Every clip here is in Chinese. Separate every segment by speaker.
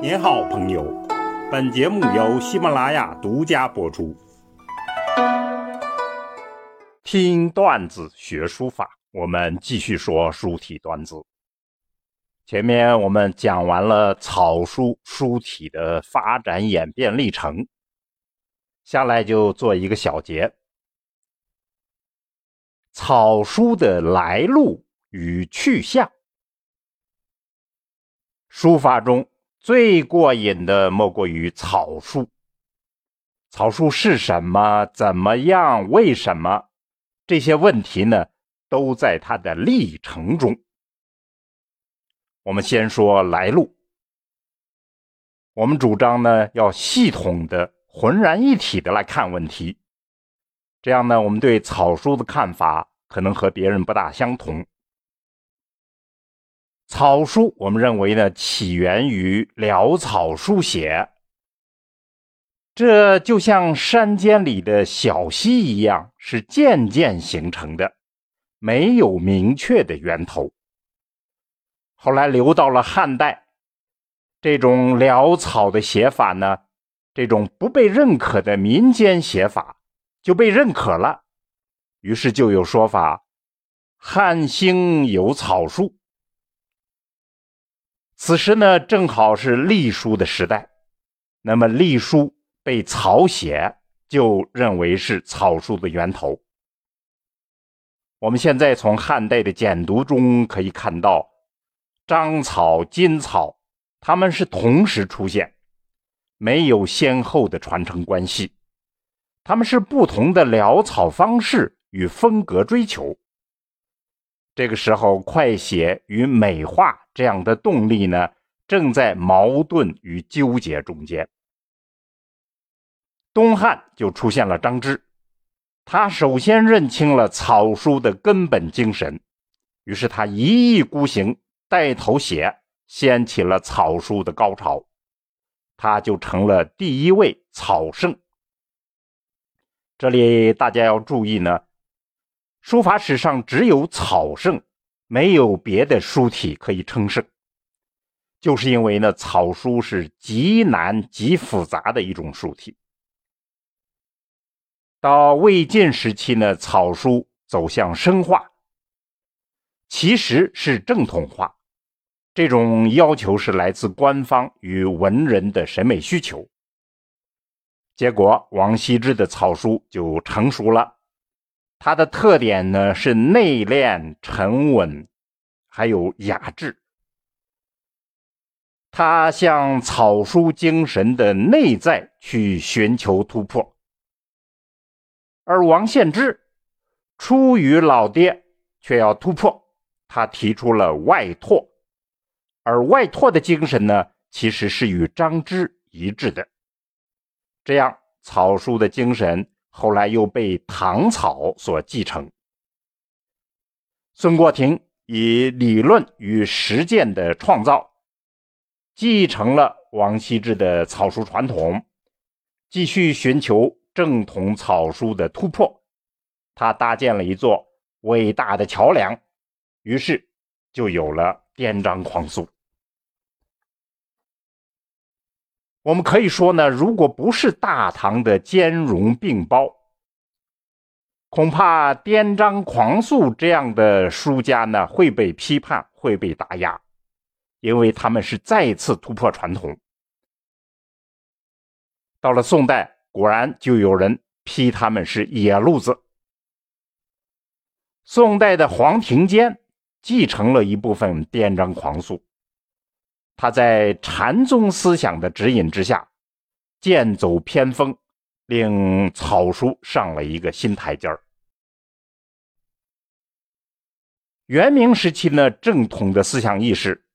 Speaker 1: 您好，朋友。本节目由喜马拉雅独家播出。听段子学书法，我们继续说书体段子。前面我们讲完了草书书体的发展演变历程，下来就做一个小结：草书的来路与去向。书法中。最过瘾的莫过于草书。草书是什么？怎么样？为什么？这些问题呢，都在它的历程中。我们先说来路。我们主张呢，要系统的、浑然一体的来看问题。这样呢，我们对草书的看法可能和别人不大相同。草书，我们认为呢，起源于潦草书写，这就像山间里的小溪一样，是渐渐形成的，没有明确的源头。后来流到了汉代，这种潦草的写法呢，这种不被认可的民间写法就被认可了，于是就有说法：汉兴有草书。此时呢，正好是隶书的时代，那么隶书被草写，就认为是草书的源头。我们现在从汉代的简牍中可以看到，章草、金草，它们是同时出现，没有先后的传承关系，它们是不同的潦草方式与风格追求。这个时候，快写与美化这样的动力呢，正在矛盾与纠结中间。东汉就出现了张芝，他首先认清了草书的根本精神，于是他一意孤行，带头写，掀起了草书的高潮，他就成了第一位草圣。这里大家要注意呢。书法史上只有草圣，没有别的书体可以称圣，就是因为呢，草书是极难极复杂的一种书体。到魏晋时期呢，草书走向深化，其实是正统化，这种要求是来自官方与文人的审美需求。结果，王羲之的草书就成熟了。它的特点呢是内敛、沉稳，还有雅致。他向草书精神的内在去寻求突破，而王献之出于老爹，却要突破。他提出了外拓，而外拓的精神呢，其实是与张芝一致的。这样，草书的精神。后来又被唐草所继承。孙过庭以理论与实践的创造，继承了王羲之的草书传统，继续寻求正统草书的突破。他搭建了一座伟大的桥梁，于是就有了颠章狂素。我们可以说呢，如果不是大唐的兼容并包，恐怕颠章狂素这样的书家呢会被批判，会被打压，因为他们是再次突破传统。到了宋代，果然就有人批他们是野路子。宋代的黄庭坚继承了一部分颠章狂素。他在禅宗思想的指引之下，剑走偏锋，令草书上了一个新台阶儿。元明时期呢，正统的思想意识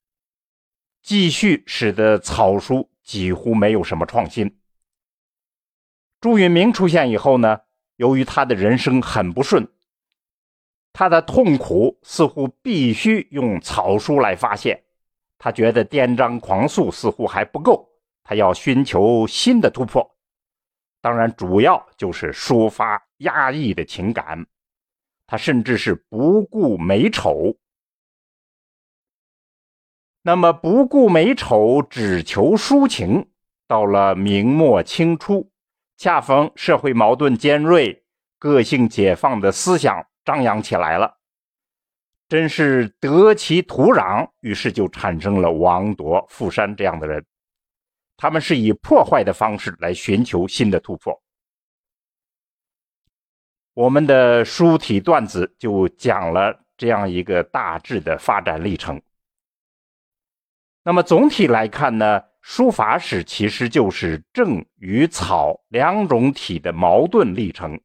Speaker 1: 继续使得草书几乎没有什么创新。朱允明出现以后呢，由于他的人生很不顺，他的痛苦似乎必须用草书来发泄。他觉得颠章狂素似乎还不够，他要寻求新的突破。当然，主要就是抒发压抑的情感。他甚至是不顾美丑。那么不顾美丑，只求抒情。到了明末清初，恰逢社会矛盾尖锐，个性解放的思想张扬起来了，真是得其土壤。于是就产生了王铎、傅山这样的人，他们是以破坏的方式来寻求新的突破。我们的书体段子就讲了这样一个大致的发展历程。那么总体来看呢，书法史其实就是正与草两种体的矛盾历程。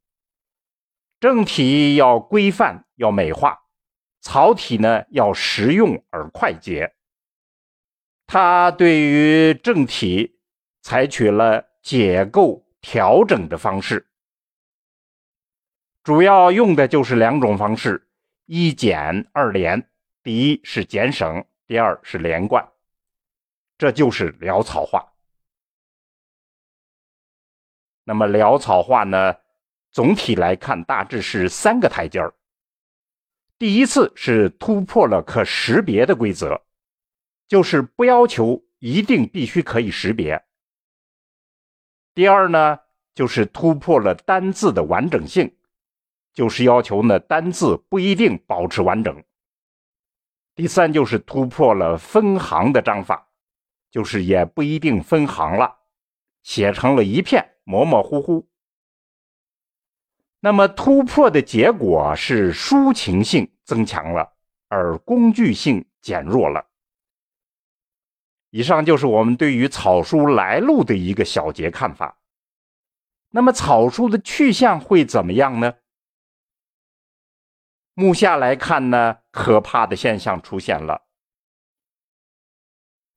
Speaker 1: 正体要规范，要美化；草体呢要实用而快捷。它对于正体采取了解构调整的方式，主要用的就是两种方式：一简二连。第一是简省，第二是连贯。这就是潦草画。那么潦草画呢？总体来看，大致是三个台阶儿。第一次是突破了可识别的规则，就是不要求一定必须可以识别。第二呢，就是突破了单字的完整性，就是要求呢单字不一定保持完整。第三就是突破了分行的章法。就是也不一定分行了，写成了一片模模糊糊。那么突破的结果是抒情性增强了，而工具性减弱了。以上就是我们对于草书来路的一个小结看法。那么草书的去向会怎么样呢？目下来看呢，可怕的现象出现了。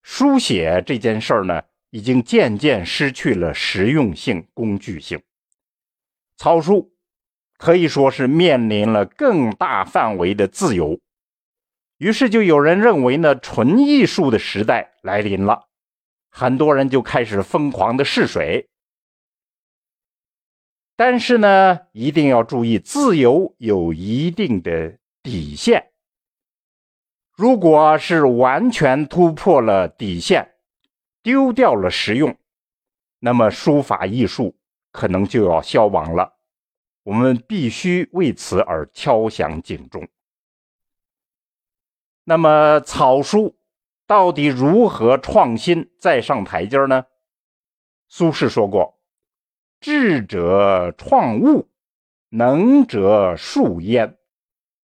Speaker 1: 书写这件事儿呢，已经渐渐失去了实用性、工具性。草书可以说是面临了更大范围的自由。于是就有人认为呢，纯艺术的时代来临了，很多人就开始疯狂的试水。但是呢，一定要注意，自由有一定的底线。如果是完全突破了底线，丢掉了实用，那么书法艺术可能就要消亡了。我们必须为此而敲响警钟。那么草书到底如何创新再上台阶呢？苏轼说过：“智者创物，能者树焉。”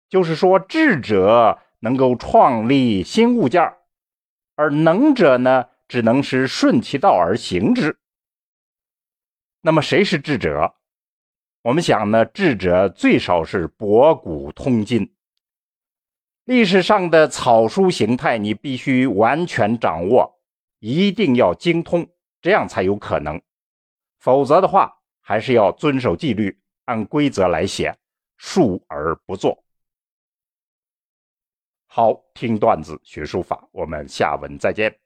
Speaker 1: 就是说，智者。能够创立新物件而能者呢，只能是顺其道而行之。那么谁是智者？我们想呢，智者最少是博古通今。历史上的草书形态，你必须完全掌握，一定要精通，这样才有可能。否则的话，还是要遵守纪律，按规则来写，述而不作。好，听段子学书法，我们下文再见。